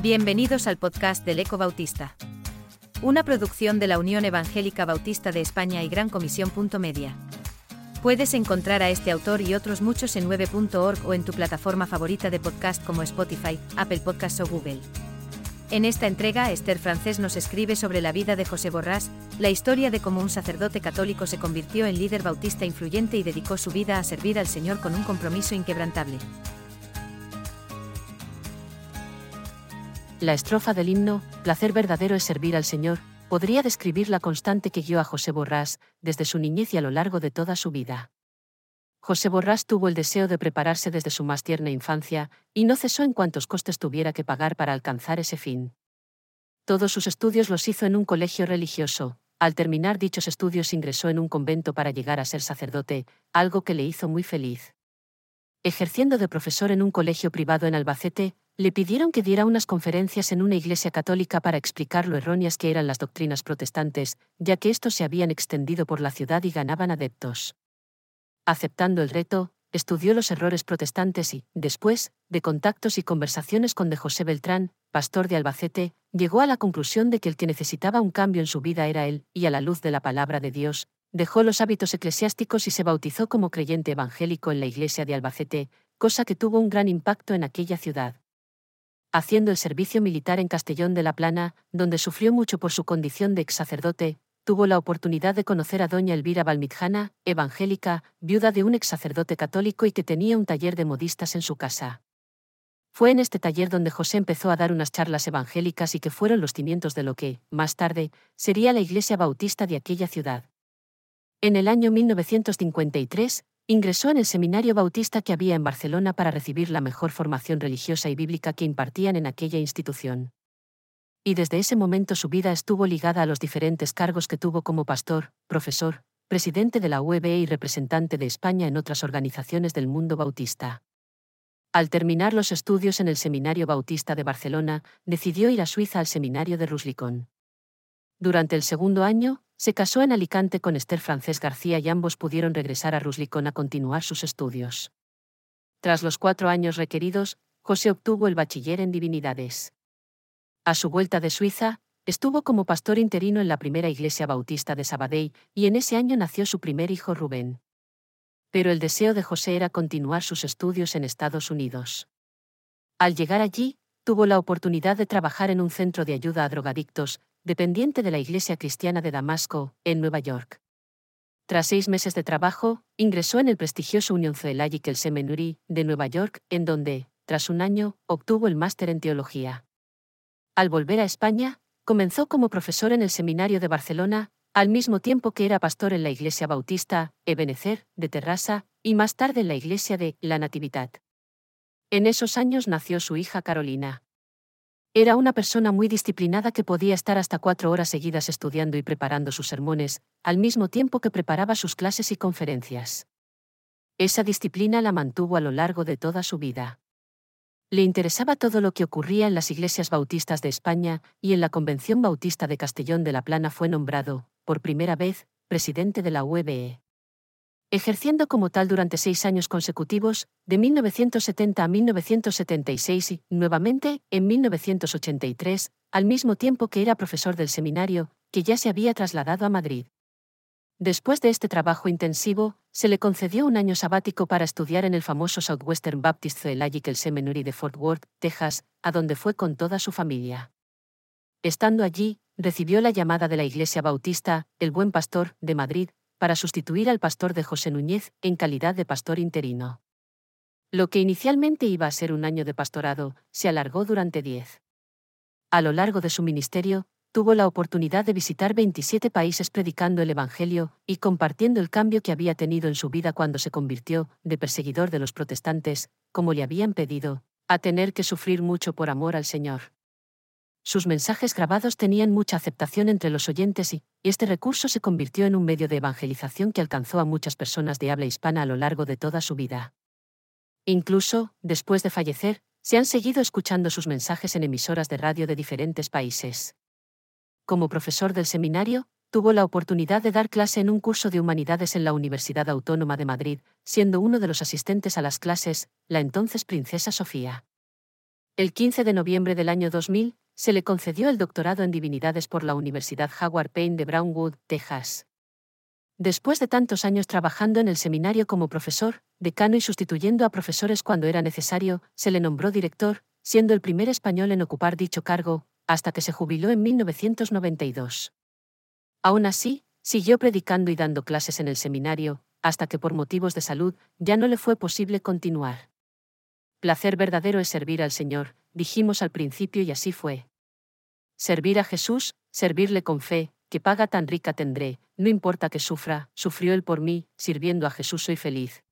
Bienvenidos al podcast del Eco Bautista. Una producción de la Unión Evangélica Bautista de España y Gran Comisión. Media. Puedes encontrar a este autor y otros muchos en 9.org o en tu plataforma favorita de podcast como Spotify, Apple Podcasts o Google. En esta entrega, Esther Francés nos escribe sobre la vida de José Borrás, la historia de cómo un sacerdote católico se convirtió en líder bautista influyente y dedicó su vida a servir al Señor con un compromiso inquebrantable. La estrofa del himno, Placer verdadero es servir al Señor, podría describir la constante que guió a José Borrás, desde su niñez y a lo largo de toda su vida. José Borrás tuvo el deseo de prepararse desde su más tierna infancia, y no cesó en cuantos costes tuviera que pagar para alcanzar ese fin. Todos sus estudios los hizo en un colegio religioso. Al terminar dichos estudios ingresó en un convento para llegar a ser sacerdote, algo que le hizo muy feliz. Ejerciendo de profesor en un colegio privado en Albacete, le pidieron que diera unas conferencias en una iglesia católica para explicar lo erróneas que eran las doctrinas protestantes, ya que estos se habían extendido por la ciudad y ganaban adeptos. Aceptando el reto, estudió los errores protestantes y, después, de contactos y conversaciones con de José Beltrán, pastor de Albacete, llegó a la conclusión de que el que necesitaba un cambio en su vida era él, y a la luz de la palabra de Dios, dejó los hábitos eclesiásticos y se bautizó como creyente evangélico en la iglesia de Albacete, cosa que tuvo un gran impacto en aquella ciudad. Haciendo el servicio militar en Castellón de la Plana, donde sufrió mucho por su condición de ex sacerdote, tuvo la oportunidad de conocer a doña Elvira Balmitjana, evangélica, viuda de un ex sacerdote católico y que tenía un taller de modistas en su casa. Fue en este taller donde José empezó a dar unas charlas evangélicas y que fueron los cimientos de lo que, más tarde, sería la iglesia bautista de aquella ciudad. En el año 1953, ingresó en el seminario bautista que había en Barcelona para recibir la mejor formación religiosa y bíblica que impartían en aquella institución. Y desde ese momento su vida estuvo ligada a los diferentes cargos que tuvo como pastor, profesor, presidente de la UEB y representante de España en otras organizaciones del mundo bautista. Al terminar los estudios en el Seminario Bautista de Barcelona, decidió ir a Suiza al Seminario de Ruslicón. Durante el segundo año, se casó en Alicante con Esther Francés García y ambos pudieron regresar a Ruslicón a continuar sus estudios. Tras los cuatro años requeridos, José obtuvo el bachiller en divinidades. A su vuelta de Suiza, estuvo como pastor interino en la primera iglesia bautista de Sabadell y en ese año nació su primer hijo Rubén. Pero el deseo de José era continuar sus estudios en Estados Unidos. Al llegar allí, tuvo la oportunidad de trabajar en un centro de ayuda a drogadictos, dependiente de la Iglesia Cristiana de Damasco, en Nueva York. Tras seis meses de trabajo, ingresó en el prestigioso Union Theological Seminary de Nueva York, en donde, tras un año, obtuvo el máster en teología. Al volver a España, comenzó como profesor en el Seminario de Barcelona, al mismo tiempo que era pastor en la Iglesia Bautista, Ebenecer, de Terrassa, y más tarde en la Iglesia de La Natividad. En esos años nació su hija Carolina. Era una persona muy disciplinada que podía estar hasta cuatro horas seguidas estudiando y preparando sus sermones, al mismo tiempo que preparaba sus clases y conferencias. Esa disciplina la mantuvo a lo largo de toda su vida. Le interesaba todo lo que ocurría en las iglesias bautistas de España, y en la Convención Bautista de Castellón de la Plana fue nombrado, por primera vez, presidente de la UEBE ejerciendo como tal durante seis años consecutivos, de 1970 a 1976 y, nuevamente, en 1983, al mismo tiempo que era profesor del seminario, que ya se había trasladado a Madrid. Después de este trabajo intensivo, se le concedió un año sabático para estudiar en el famoso Southwestern Baptist Theological Seminary de Fort Worth, Texas, a donde fue con toda su familia. Estando allí, recibió la llamada de la Iglesia Bautista, el Buen Pastor, de Madrid, para sustituir al pastor de José Núñez en calidad de pastor interino. Lo que inicialmente iba a ser un año de pastorado, se alargó durante diez. A lo largo de su ministerio, tuvo la oportunidad de visitar 27 países predicando el Evangelio y compartiendo el cambio que había tenido en su vida cuando se convirtió, de perseguidor de los protestantes, como le habían pedido, a tener que sufrir mucho por amor al Señor. Sus mensajes grabados tenían mucha aceptación entre los oyentes y, este recurso se convirtió en un medio de evangelización que alcanzó a muchas personas de habla hispana a lo largo de toda su vida. Incluso, después de fallecer, se han seguido escuchando sus mensajes en emisoras de radio de diferentes países. Como profesor del seminario, tuvo la oportunidad de dar clase en un curso de humanidades en la Universidad Autónoma de Madrid, siendo uno de los asistentes a las clases, la entonces princesa Sofía. El 15 de noviembre del año 2000, se le concedió el doctorado en divinidades por la Universidad Howard Payne de Brownwood, Texas. Después de tantos años trabajando en el seminario como profesor, decano y sustituyendo a profesores cuando era necesario, se le nombró director, siendo el primer español en ocupar dicho cargo, hasta que se jubiló en 1992. Aún así, siguió predicando y dando clases en el seminario, hasta que por motivos de salud ya no le fue posible continuar. Placer verdadero es servir al Señor, dijimos al principio y así fue. Servir a Jesús, servirle con fe, que paga tan rica tendré, no importa que sufra, sufrió él por mí, sirviendo a Jesús soy feliz.